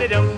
Dum-da-da-dum,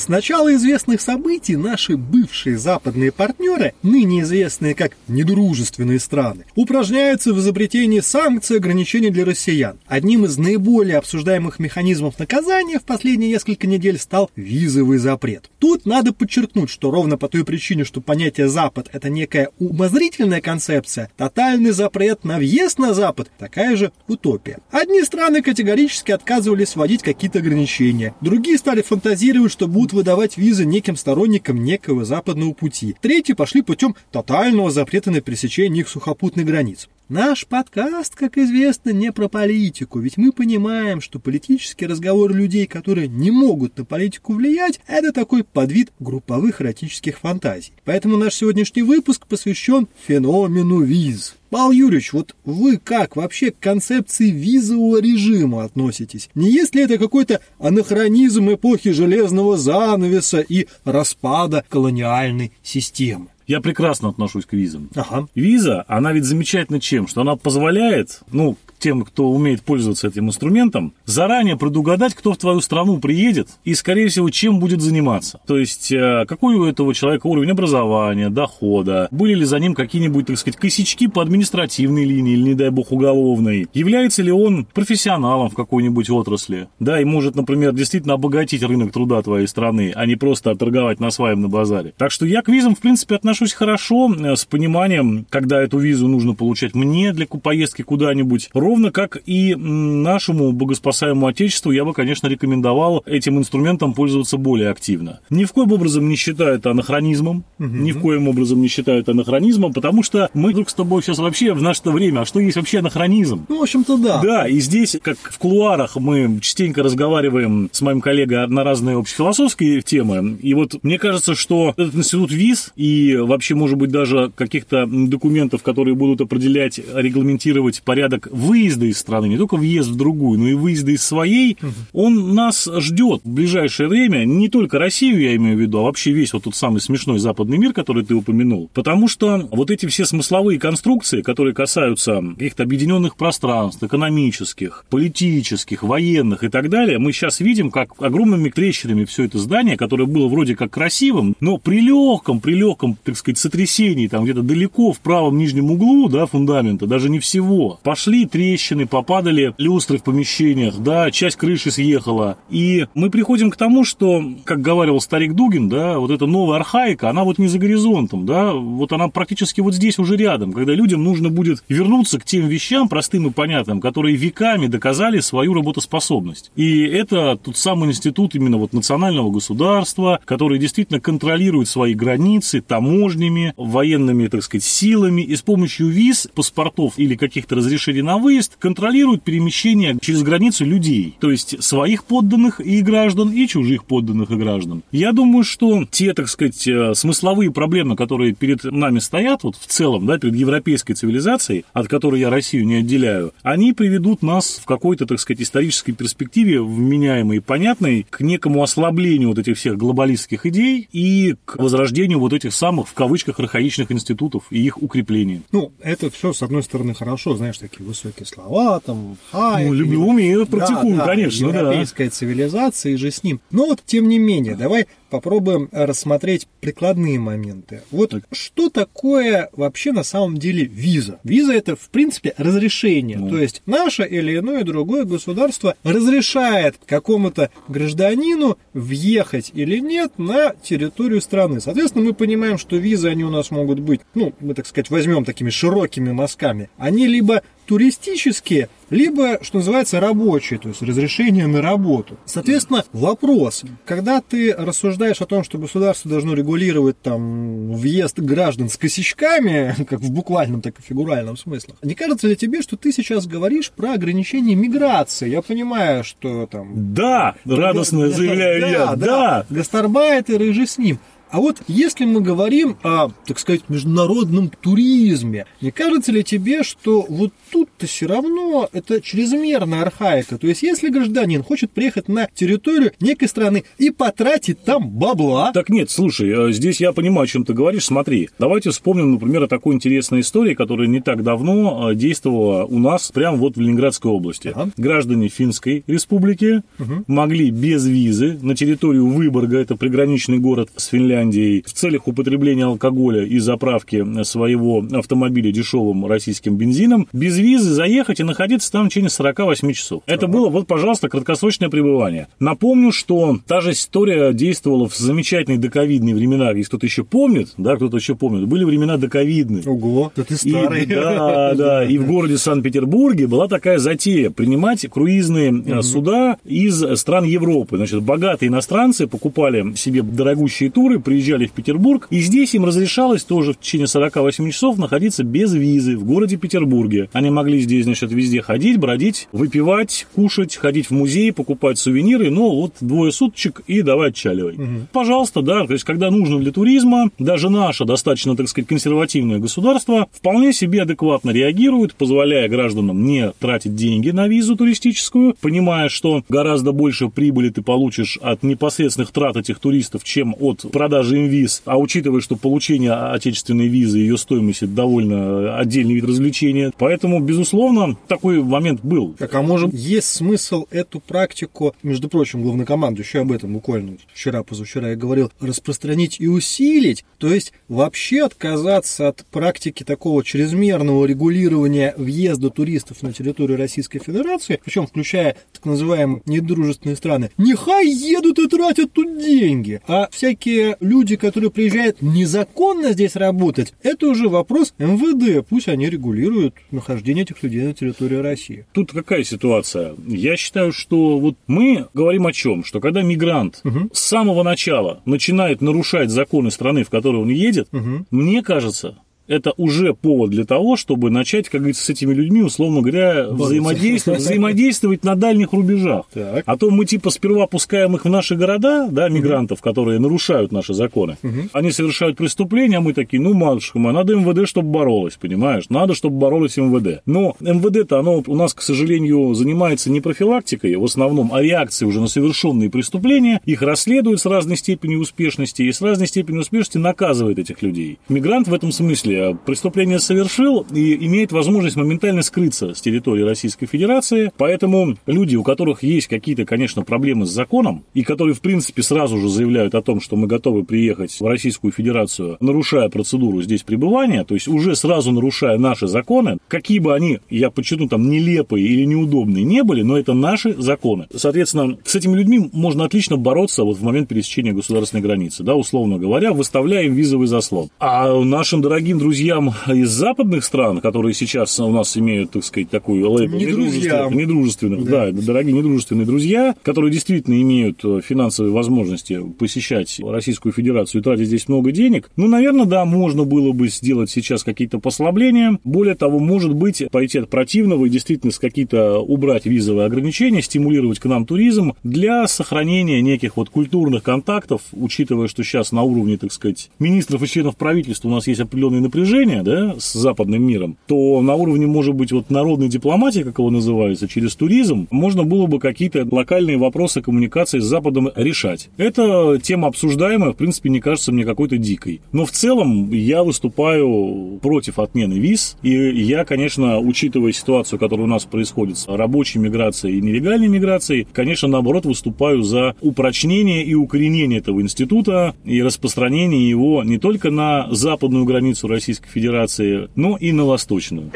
С начала известных событий наши бывшие западные партнеры, ныне известные как недружественные страны, упражняются в изобретении санкций и ограничений для россиян. Одним из наиболее обсуждаемых механизмов наказания в последние несколько недель стал визовый запрет. Тут надо подчеркнуть, что ровно по той причине, что понятие «Запад» — это некая умозрительная концепция, тотальный запрет на въезд на Запад — такая же утопия. Одни страны категорически отказывались вводить какие-то ограничения, другие стали фантазировать, что будут выдавать визы неким сторонникам некого западного пути. Третьи пошли путем тотального запрета на пересечение их сухопутных границ. Наш подкаст, как известно, не про политику, ведь мы понимаем, что политический разговор людей, которые не могут на политику влиять, это такой подвид групповых эротических фантазий. Поэтому наш сегодняшний выпуск посвящен феномену виз. Павел Юрьевич, вот вы как вообще к концепции визового режима относитесь? Не есть ли это какой-то анахронизм эпохи железного занавеса и распада колониальной системы? Я прекрасно отношусь к визам. Ага. Виза, она ведь замечательна чем? Что она позволяет, ну, тем, кто умеет пользоваться этим инструментом, заранее предугадать, кто в твою страну приедет и, скорее всего, чем будет заниматься. То есть, э, какой у этого человека уровень образования, дохода, были ли за ним какие-нибудь, так сказать, косячки по административной линии или, не дай бог, уголовной, является ли он профессионалом в какой-нибудь отрасли, да, и может, например, действительно обогатить рынок труда твоей страны, а не просто торговать на своем на базаре. Так что я к визам, в принципе, отношусь хорошо, э, с пониманием, когда эту визу нужно получать мне для поездки куда-нибудь, ровно как и нашему богоспасаемому Отечеству я бы, конечно, рекомендовал этим инструментом пользоваться более активно. Ни в коем образом не считаю это анахронизмом, угу. ни в коем образом не считаю это анахронизмом, потому что мы вдруг с тобой сейчас вообще в наше время, а что есть вообще анахронизм? Ну, в общем-то, да. Да, и здесь, как в кулуарах, мы частенько разговариваем с моим коллегой на разные общефилософские темы, и вот мне кажется, что этот институт ВИЗ и вообще, может быть, даже каких-то документов, которые будут определять, регламентировать порядок вы выезда из страны, не только въезд в другую, но и выезда из своей, угу. он нас ждет в ближайшее время, не только Россию я имею в виду, а вообще весь вот тот самый смешной западный мир, который ты упомянул. Потому что вот эти все смысловые конструкции, которые касаются каких-то объединенных пространств, экономических, политических, военных и так далее, мы сейчас видим, как огромными трещинами все это здание, которое было вроде как красивым, но при легком, при легком, так сказать, сотрясении, там где-то далеко в правом нижнем углу, да, фундамента, даже не всего, пошли три трещины, попадали люстры в помещениях, да, часть крыши съехала. И мы приходим к тому, что, как говорил старик Дугин, да, вот эта новая архаика, она вот не за горизонтом, да, вот она практически вот здесь уже рядом, когда людям нужно будет вернуться к тем вещам простым и понятным, которые веками доказали свою работоспособность. И это тот самый институт именно вот национального государства, который действительно контролирует свои границы таможнями, военными, так сказать, силами, и с помощью виз, паспортов или каких-то разрешений на выезд выезд контролирует перемещение через границу людей, то есть своих подданных и граждан, и чужих подданных и граждан. Я думаю, что те, так сказать, э, смысловые проблемы, которые перед нами стоят, вот в целом, да, перед европейской цивилизацией, от которой я Россию не отделяю, они приведут нас в какой-то, так сказать, исторической перспективе, вменяемой и понятной, к некому ослаблению вот этих всех глобалистских идей и к возрождению вот этих самых, в кавычках, архаичных институтов и их укреплению. Ну, это все, с одной стороны, хорошо, знаешь, такие высокие слова, там, хай. Ну, люблю, умею, практикую, да, конечно, да. Европейская цивилизация и же с ним. Но вот, тем не менее, давай попробуем рассмотреть прикладные моменты. Вот так. что такое вообще на самом деле виза? Виза это, в принципе, разрешение. Ну. То есть наше или иное другое государство разрешает какому-то гражданину въехать или нет на территорию страны. Соответственно, мы понимаем, что визы, они у нас могут быть, ну, мы, так сказать, возьмем такими широкими мазками. Они либо туристические, либо, что называется, рабочие, то есть разрешение на работу. Соответственно, вопрос, когда ты рассуждаешь о том, что государство должно регулировать там въезд граждан с косячками, как в буквальном, так и фигуральном смысле, не кажется ли тебе, что ты сейчас говоришь про ограничение миграции? Я понимаю, что там... Да, радостно заявляю я, да. Гастарбайтеры и же с ним. А вот если мы говорим о, так сказать, международном туризме, не кажется ли тебе, что вот тут это все равно это чрезмерная архаика. То есть, если гражданин хочет приехать на территорию некой страны и потратить там бабла... Так нет, слушай, э, здесь я понимаю, о чем ты говоришь. Смотри, давайте вспомним, например, о такой интересной истории, которая не так давно э, действовала у нас прямо вот в Ленинградской области. Ага. Граждане Финской республики угу. могли без визы на территорию Выборга, это приграничный город с Финляндией, в целях употребления алкоголя и заправки своего автомобиля дешевым российским бензином, без визы заехать и находиться там в течение 48 часов. Это было, вот, пожалуйста, краткосрочное пребывание. Напомню, что та же история действовала в замечательные доковидные времена. Если кто-то еще помнит, да, кто-то еще помнит, были времена доковидные. Ого, да ты старый. И, да, да, и в городе Санкт-Петербурге была такая затея принимать круизные угу. суда из стран Европы. Значит, богатые иностранцы покупали себе дорогущие туры, приезжали в Петербург, и здесь им разрешалось тоже в течение 48 часов находиться без визы в городе Петербурге. Они могли здесь, значит, везде ходить, бродить, выпивать, кушать, ходить в музей, покупать сувениры, ну, вот двое суточек и давай отчаливай. Угу. Пожалуйста, да, то есть, когда нужно для туризма, даже наше достаточно, так сказать, консервативное государство вполне себе адекватно реагирует, позволяя гражданам не тратить деньги на визу туристическую, понимая, что гораздо больше прибыли ты получишь от непосредственных трат этих туристов, чем от продажи им виз, а учитывая, что получение отечественной визы, ее стоимость – это довольно отдельный вид развлечения. Поэтому, безусловно, такой момент был. Так, а может, есть смысл эту практику, между прочим, главнокомандующий об этом буквально вчера, позавчера я говорил, распространить и усилить, то есть вообще отказаться от практики такого чрезмерного регулирования въезда туристов на территорию Российской Федерации, причем включая так называемые недружественные страны. Нехай едут и тратят тут деньги, а всякие люди, которые приезжают незаконно здесь работать, это уже вопрос МВД, пусть они регулируют нахождение этих людей на территории России. Тут какая ситуация? Я считаю, что вот мы говорим о чем? Что когда мигрант угу. с самого начала начинает нарушать законы страны, в которой он едет, угу. мне кажется, это уже повод для того, чтобы начать, как говорится, с этими людьми, условно говоря, взаимодействовать, взаимодействовать на дальних рубежах. Так. А то мы типа сперва пускаем их в наши города, да, мигрантов, которые нарушают наши законы. Угу. Они совершают преступления, а мы такие, ну, матушка моя, надо МВД, чтобы боролось, понимаешь? Надо, чтобы боролось МВД. Но МВД-то, оно у нас, к сожалению, занимается не профилактикой в основном, а реакцией уже на совершенные преступления. Их расследуют с разной степенью успешности и с разной степенью успешности наказывает этих людей. Мигрант в этом смысле Э, преступление совершил и имеет возможность моментально скрыться с территории Российской Федерации. Поэтому люди, у которых есть какие-то, конечно, проблемы с законом, и которые, в принципе, сразу же заявляют о том, что мы готовы приехать в Российскую Федерацию, нарушая процедуру здесь пребывания, то есть уже сразу нарушая наши законы, какие бы они, я подчеркну, там, нелепые или неудобные не были, но это наши законы. Соответственно, с этими людьми можно отлично бороться вот в момент пересечения государственной границы, да, условно говоря, выставляя им визовый заслон. А нашим дорогим друзьям друзьям из западных стран, которые сейчас у нас имеют, так сказать, такую лейбл недружественных, недружественных да. да, дорогие недружественные друзья, которые действительно имеют э, финансовые возможности посещать Российскую Федерацию и тратить здесь много денег, ну, наверное, да, можно было бы сделать сейчас какие-то послабления. Более того, может быть, пойти от противного и действительно с какие-то убрать визовые ограничения, стимулировать к нам туризм для сохранения неких вот культурных контактов, учитывая, что сейчас на уровне, так сказать, министров и членов правительства у нас есть определенные напряжения, да, с западным миром, то на уровне, может быть, вот народной дипломатии, как его называется, через туризм, можно было бы какие-то локальные вопросы коммуникации с Западом решать. Это тема обсуждаемая, в принципе, не кажется мне какой-то дикой. Но в целом я выступаю против отмены виз, и я, конечно, учитывая ситуацию, которая у нас происходит с рабочей миграцией и нелегальной миграцией, конечно, наоборот, выступаю за упрочнение и укоренение этого института и распространение его не только на западную границу России, Российской Федерации, но и на восточную.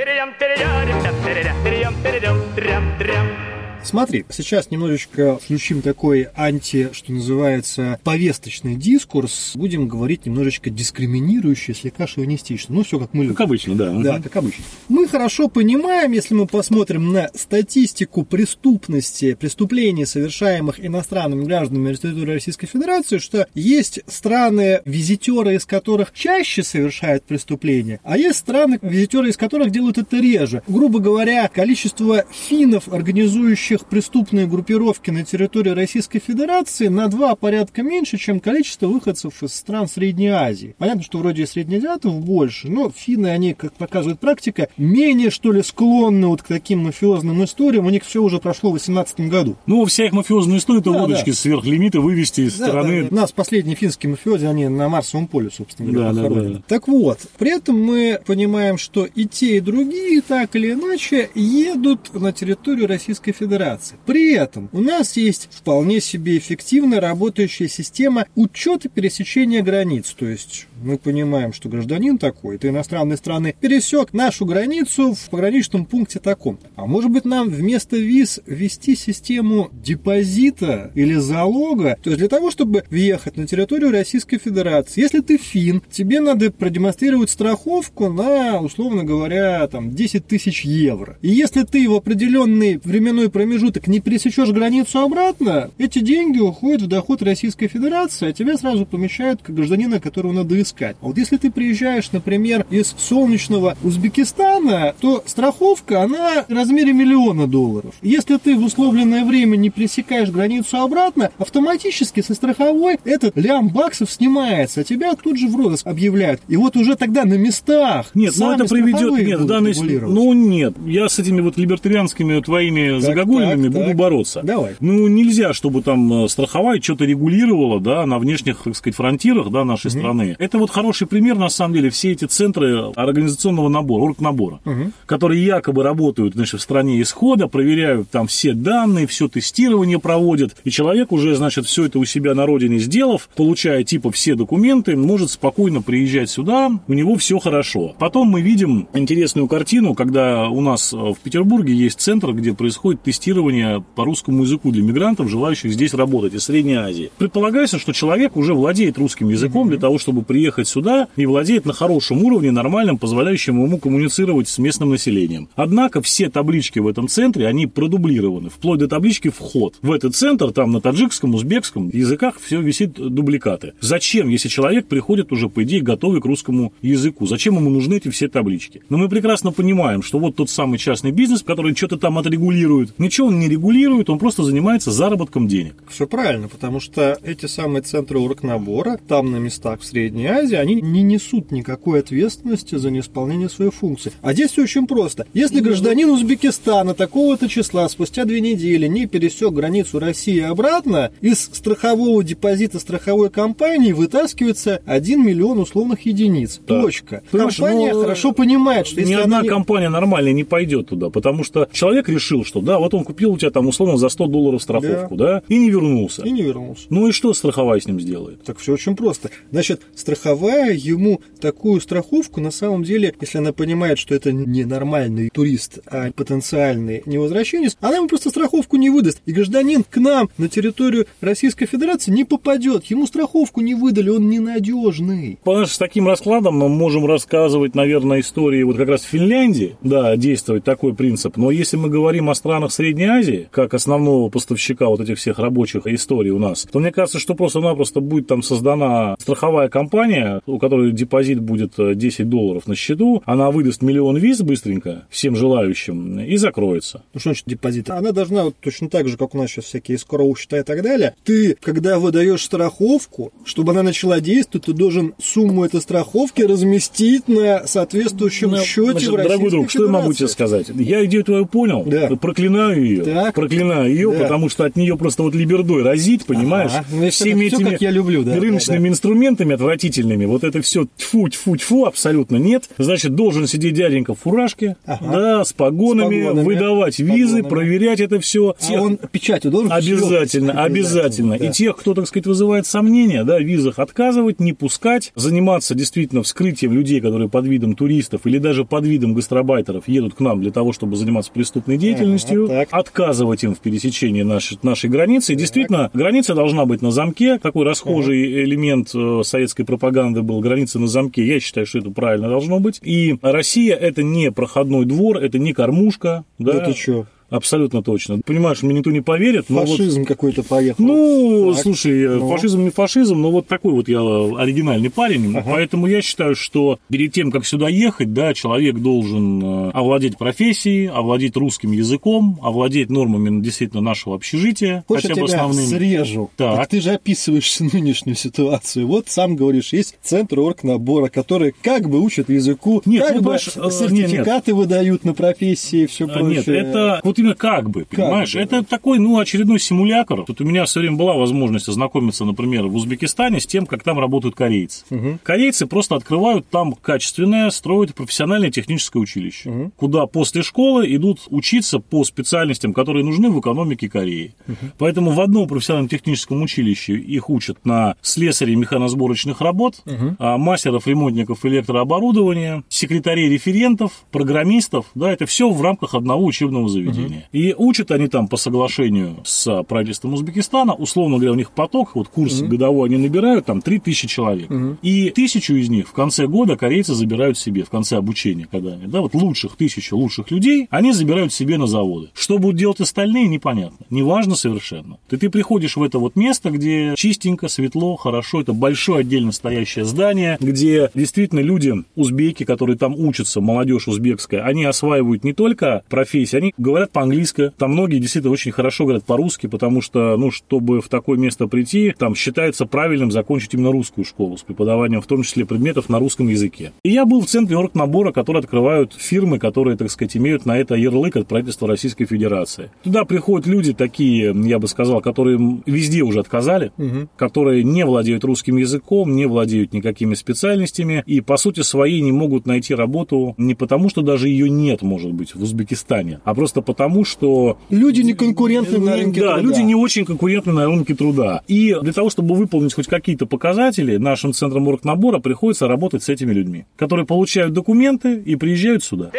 Смотри, сейчас немножечко включим такой анти, что называется, повесточный дискурс. Будем говорить немножечко дискриминирующий, слегка шовинистично. Ну, все как мы любим. Как обычно, да. Да, как обычно. Мы хорошо понимаем, если мы посмотрим на статистику преступности, преступлений, совершаемых иностранными гражданами на территории Российской Федерации, что есть страны, визитеры из которых чаще совершают преступления, а есть страны, визитеры из которых делают это реже. Грубо говоря, количество финнов, организующих действующих преступные группировки на территории Российской Федерации на два порядка меньше, чем количество выходцев из стран Средней Азии. Понятно, что вроде и среднеазиатов больше, но финны, они, как показывает практика, менее, что ли, склонны вот к таким мафиозным историям. У них все уже прошло в 2018 году. Ну, вся их мафиозная история, это Да, удочки да. сверхлимиты вывести из Да, страны. да, да. У нас последние финские мафиози, они на Марсовом поле, собственно говоря, Да, да, да. Так вот, при этом мы понимаем, что и те, и другие, так или иначе, едут на территорию Российской Федерации. При этом у нас есть вполне себе эффективно работающая система учета пересечения границ. То есть мы понимаем, что гражданин такой, ты иностранной страны пересек нашу границу в пограничном пункте таком. А может быть нам вместо виз ввести систему депозита или залога, то есть для того, чтобы въехать на территорию Российской Федерации, если ты фин, тебе надо продемонстрировать страховку на, условно говоря, там 10 тысяч евро. И если ты в определенный временной промежуток не пересечешь границу обратно, эти деньги уходят в доход Российской Федерации, а тебя сразу помещают как гражданина, которого надо искать. А вот если ты приезжаешь, например, из солнечного Узбекистана, то страховка, она в размере миллиона долларов. Если ты в условленное время не пересекаешь границу обратно, автоматически со страховой этот лям баксов снимается, а тебя тут же в розыск объявляют. И вот уже тогда на местах Нет, ну сами это приведет, нет, в данной, регулировать. ну нет, я с этими вот либертарианскими твоими загогулинами так, буду так. бороться. Давай. Ну нельзя, чтобы там э, страховая что-то регулировала, да, на внешних, так сказать, фронтирах, да, нашей страны. Это вот хороший пример, на самом деле, все эти центры организационного набора, оргнабора, которые якобы работают, значит, в стране исхода, проверяют там все данные, все тестирование проводят, и человек уже, значит, все это у себя на родине сделав, получая типа все документы, может спокойно приезжать сюда, у него все хорошо. Потом мы видим интересную картину, когда у нас э, в Петербурге есть центр, где происходит тестирование по русскому языку для мигрантов, желающих здесь работать из Средней Азии. Предполагается, что человек уже владеет русским языком для того, чтобы приехать сюда и владеет на хорошем уровне, нормальном, позволяющем ему коммуницировать с местным населением. Однако все таблички в этом центре, они продублированы, вплоть до таблички «Вход». В этот центр, там на таджикском, узбекском языках все висит дубликаты. Зачем, если человек приходит уже, по идее, готовый к русскому языку? Зачем ему нужны эти все таблички? Но мы прекрасно понимаем, что вот тот самый частный бизнес, который что-то там отрегулирует, ничего он не регулирует, он просто занимается заработком денег. Все правильно, потому что эти самые центры оргнабора, там на местах в Средней Азии, они не несут никакой ответственности за неисполнение своей функции. А здесь все очень просто. Если гражданин Узбекистана такого-то числа спустя две недели не пересек границу России обратно, из страхового депозита страховой компании вытаскивается 1 миллион условных единиц. Да. Точка. Понимаешь, Компания ну, хорошо понимает, что Ни если одна она компания нормальная не пойдет туда, потому что человек решил, что да, вот он купил у тебя там условно за 100 долларов страховку, да, и не вернулся. и не вернулся. Ну и что страховая с ним сделает? Так все очень просто. Значит, страховая ему такую страховку, на самом деле, если она понимает, что это не нормальный турист, а потенциальный невозвращенец, она ему просто страховку не выдаст. И гражданин к нам на территорию Российской Федерации не попадет. Ему страховку не выдали, он ненадежный. Понимаешь, с таким раскладом мы можем рассказывать, наверное, истории вот как раз в Финляндии, да, действовать такой принцип. Но если мы говорим о странах Средней Азии, как основного поставщика вот этих всех рабочих историй у нас, то мне кажется, что просто-напросто будет там создана страховая компания, у которой депозит будет э, 10 долларов на счету, она выдаст миллион виз быстренько всем желающим и закроется. Ну что значит депозит? Она должна вот точно так же, как у нас сейчас всякие скоро счета и так далее. Ты, когда выдаешь страховку, чтобы она начала действовать, ты должен сумму этой страховки разместить на соответствующем Ну, счете значит, в Российской дорогой друг, что я могу тебе Федерации. сказать? Я идею твою понял, Да. проклинаю ее, Так. проклинаю ее, Да. потому что от нее просто вот либердой разит, понимаешь? Ага. Ну, Всеми всё этими как я люблю, да, рыночными да, да. инструментами отвратительными, вот это все тьфу, тьфу, тьфу, абсолютно нет. Значит, должен сидеть дяденька в фуражке, Ага. да, с погонами, С погонами, выдавать визы, погонами. проверять это все. А он печатью должен Обязательно, шлёпать обязательно. да. И тех, кто, так сказать, вызывает сомнения, да, в визах отказывать, не пускать, заниматься действительно вскрытием людей, которые под видом туристов или даже под видом гастробайтеров едут к нам для того, чтобы заниматься преступной деятельностью, так. Отказывать им в пересечении нашей, нашей границы. И действительно, граница должна быть на замке. Такой расхожий элемент э, советской пропаганды был граница на замке. Я считаю, что это правильно должно быть. И Россия это не проходной двор, это не кормушка. Да? Да ты чё? Абсолютно точно. Понимаешь, мне никто не поверит. Но Фашизм вот... какой-то поехал. Ну, так. слушай, ну. фашизм не фашизм, но вот такой вот я оригинальный парень. Ага. Поэтому я считаю, что перед тем, как сюда ехать, да, человек должен э, овладеть профессией, овладеть русским языком, овладеть нормами действительно нашего общежития, Хочешь, хотя бы я основными. срежу. Так. так ты же описываешь нынешнюю ситуацию. Вот сам говоришь, есть центр оргнабора, который как бы учат языку, нет, как ну, бы сертификаты нет, выдают на профессии и все прочее. Нет, это вот именно как бы, понимаешь? Как бы. Это такой, ну, очередной симулятор. Тут у меня все время была возможность ознакомиться, например, в Узбекистане с тем, как там работают корейцы. Угу. Корейцы просто открывают там качественное, строят профессиональное техническое училище, угу. куда после школы идут учиться по специальностям, которые нужны в экономике Кореи. Угу. Поэтому в одном профессиональном техническом училище их учат на слесарей механосборочных работ, угу. мастеров, ремонтников электрооборудования, секретарей референтов, программистов. Да, это все в рамках одного учебного заведения. Угу. И учат они там по соглашению с правительством Узбекистана, условно говоря, у них поток, вот курс угу. годовой они набирают, там 3000 человек. Угу. И тысячу из них в конце года корейцы забирают себе, в конце обучения, когда они, да, вот лучших, тысячу лучших людей, они забирают себе на заводы. Что будут делать остальные, непонятно. Неважно совершенно. Ты, ты приходишь в это вот место, где чистенько, светло, хорошо, это большое отдельно стоящее здание, где действительно люди, узбеки, которые там учатся, молодежь узбекская, они осваивают не только профессии, они говорят по-английски, там многие действительно очень хорошо говорят по-русски, потому что, ну, чтобы в такое место прийти, там считается правильным закончить именно русскую школу с преподаванием, в том числе предметов на русском языке. И я был в центре оргнабора, который открывают фирмы, которые, так сказать, имеют на это ярлык от правительства Российской Федерации. Туда приходят люди такие, я бы сказал, которые везде уже отказали, угу. которые не владеют русским языком, не владеют никакими специальностями и, по сути своей, не могут найти работу не потому, что даже ее нет, может быть, в Узбекистане, а просто потому, что... Люди не конкурентны на рынке да, труда. Да, люди не очень конкурентны на рынке труда. И для того, чтобы выполнить хоть какие-то показатели, нашим центром оргнабора приходится работать с этими людьми, которые получают документы и приезжают сюда.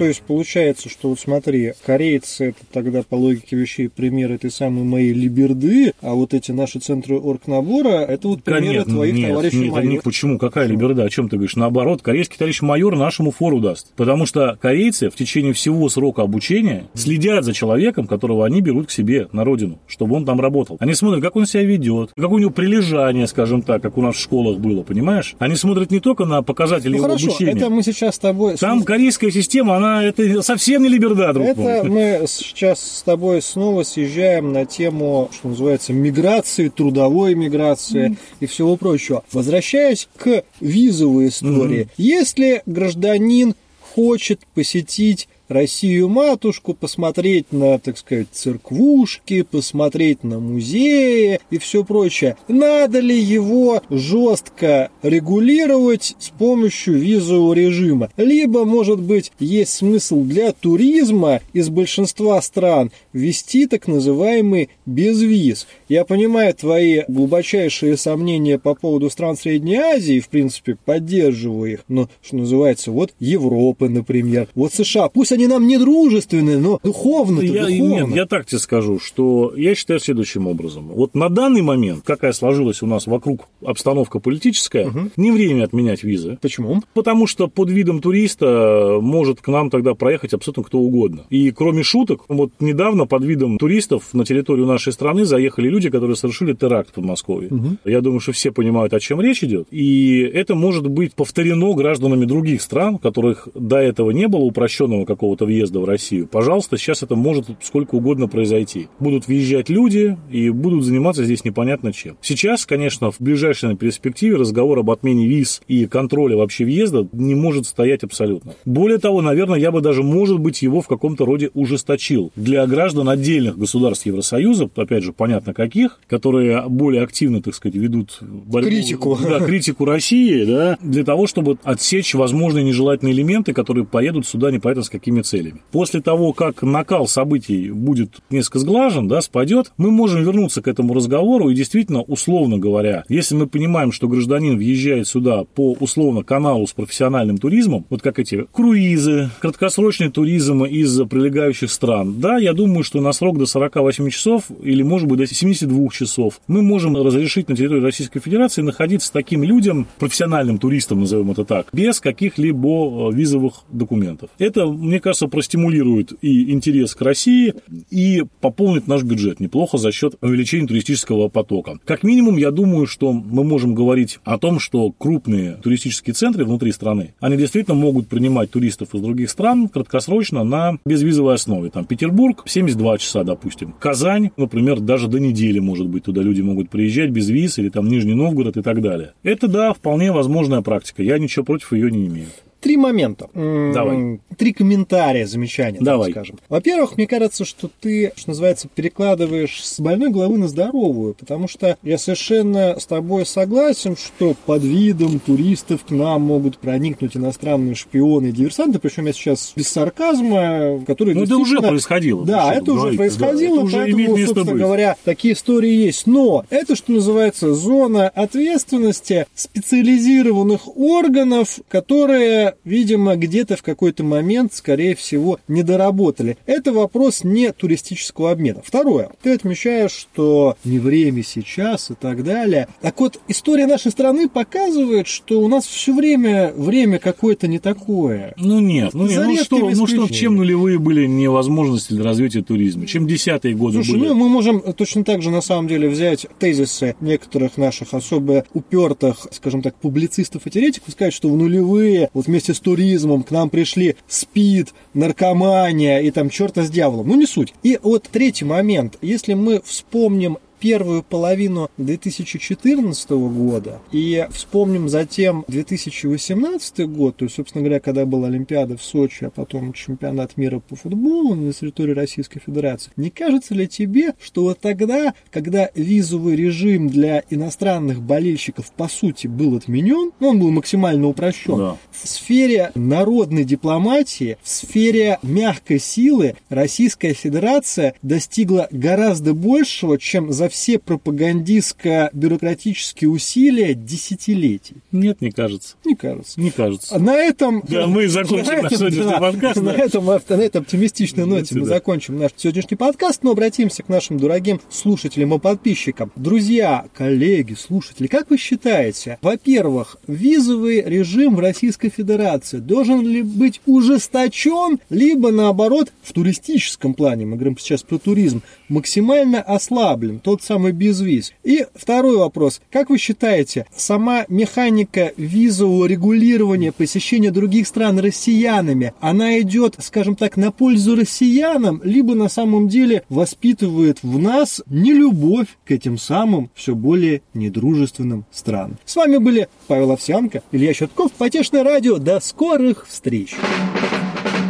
То есть получается, что вот смотри, корейцы это тогда по логике вещей пример этой самой моей либерды, а вот эти наши центры оргнабора это вот примеры нет, твоих нет, товарищей нет, майоров. Нет, почему? Какая либерда? О чем ты говоришь? Наоборот, корейский товарищ майор нашему фору даст. Потому что корейцы в течение всего срока обучения следят за человеком, которого они берут к себе на родину, чтобы он там работал. Они смотрят, как он себя ведет, как у него прилежание, скажем так, как у нас в школах было, понимаешь? Они смотрят не только на показатели ну, его хорошо, обучения. это мы сейчас с тобой... Там корейская система, она это совсем не либерда, друг Это мой. мы сейчас с тобой снова съезжаем на тему, что называется, миграции, трудовой миграции mm. и всего прочего. Возвращаясь к визовой истории. Mm. Если гражданин хочет посетить Россию-матушку, посмотреть на, так сказать, церквушки, посмотреть на музеи и все прочее. Надо ли его жестко регулировать с помощью визового режима? Либо, может быть, есть смысл для туризма из большинства стран ввести так называемый безвиз. Я понимаю твои глубочайшие сомнения по поводу стран Средней Азии, в принципе, поддерживаю их, но, что называется, вот Европы, например, вот США, пусть они они нам не дружественны, но духовно я, духовно. Нет, я так тебе скажу, что я считаю следующим образом. Вот на данный момент, какая сложилась у нас вокруг обстановка политическая, угу. не время отменять визы. Почему? Потому что под видом туриста может к нам тогда проехать абсолютно кто угодно. И кроме шуток, вот недавно под видом туристов на территорию нашей страны заехали люди, которые совершили теракт в Подмосковье. Угу. Я думаю, что все понимают, о чем речь идет. И это может быть повторено гражданами других стран, которых до этого не было упрощенного какого какого-то въезда в Россию, пожалуйста, сейчас это может сколько угодно произойти. Будут въезжать люди и будут заниматься здесь непонятно чем. Сейчас, конечно, в ближайшей перспективе разговор об отмене виз и контроля вообще въезда не может стоять абсолютно. Более того, наверное, я бы даже, может быть, его в каком-то роде ужесточил. Для граждан отдельных государств Евросоюза, опять же, понятно каких, которые более активно, так сказать, ведут борьбу, критику. Да, критику России, да, для того, чтобы отсечь возможные нежелательные элементы, которые поедут сюда непонятно с какими своими целями. После того, как накал событий будет несколько сглажен, да, спадет, мы можем вернуться к этому разговору и действительно, условно говоря, если мы понимаем, что гражданин въезжает сюда по условно каналу с профессиональным туризмом, вот как эти круизы, краткосрочный туризм из прилегающих стран, да, я думаю, что на срок до 48 часов или, может быть, до 72 часов мы можем разрешить на территории Российской Федерации находиться таким людям, профессиональным туристам, назовем это так, без каких-либо э, визовых документов. Это, мне кажется, простимулирует и интерес к России, и пополнит наш бюджет неплохо за счет увеличения туристического потока. Как минимум, я думаю, что мы можем говорить о том, что крупные туристические центры внутри страны, они действительно могут принимать туристов из других стран краткосрочно на безвизовой основе. Там Петербург 72 часа, допустим. Казань, например, даже до недели, может быть, туда люди могут приезжать без виз, или там Нижний Новгород и так далее. Это, да, вполне возможная практика. Я ничего против ее не имею. Три момента. Давай. Три комментария, замечания, Давай. скажем. Во-первых, мне кажется, что ты, что называется, перекладываешь с больной головы на здоровую, потому что я совершенно с тобой согласен, что под видом туристов к нам могут проникнуть иностранные шпионы и диверсанты, причем я сейчас без сарказма, который Ну, это уже происходило. Да, это уже происходило, да, это уже поэтому, место собственно быть. говоря, такие истории есть. Но это, что называется, зона ответственности специализированных органов, которые, видимо, где-то в какой-то момент, скорее всего, не доработали. Это вопрос не туристического обмена. Второе. Ты отмечаешь, что не время сейчас и так далее. Так вот, история нашей страны показывает, что у нас все время время какое-то не такое. Ну нет, ну, нет, ну что, ну что, чем нулевые были невозможности для развития туризма? Чем десятые годы Слушай, были? ну мы можем точно так же на самом деле взять тезисы некоторых наших особо упертых, скажем так, публицистов и теоретиков, и сказать, что в нулевые, вот вместе с туризмом к нам пришли СПИД, наркомания и там черта с дьяволом. Ну не суть. И вот третий момент. Если мы вспомним первую половину 2014 года и вспомним затем 2018 год, то есть, собственно говоря, когда была Олимпиада в Сочи, а потом чемпионат мира по футболу на территории Российской Федерации, не кажется ли тебе, что вот тогда, когда визовый режим для иностранных болельщиков по сути был отменен, ну, он был максимально упрощен, Да. в сфере народной дипломатии, в сфере мягкой силы Российская Федерация достигла гораздо большего, чем за все пропагандистско-бюрократические усилия десятилетий. Нет, не кажется. Не кажется. Не кажется. А На этом... Да, мы закончим на наш сегодняшний да, подкаст, На да. этом, на этой оптимистичной ноте мы свидания. закончим наш сегодняшний подкаст, но обратимся к нашим дорогим слушателям и подписчикам. Друзья, коллеги, слушатели, как вы считаете, во-первых, визовый режим в Российской Федерации должен ли быть ужесточен, либо наоборот, в туристическом плане, мы говорим сейчас про туризм, максимально ослаблен, тот самый безвиз. И второй вопрос. Как вы считаете, сама механика визового регулирования посещения других стран россиянами, она идет, скажем так, на пользу россиянам, либо на самом деле воспитывает в нас нелюбовь к этим самым все более недружественным странам? С вами были Павел Овсянко, Илья Щетков, Потешное радио. До скорых встреч! Tiri-yam, tiri-yam,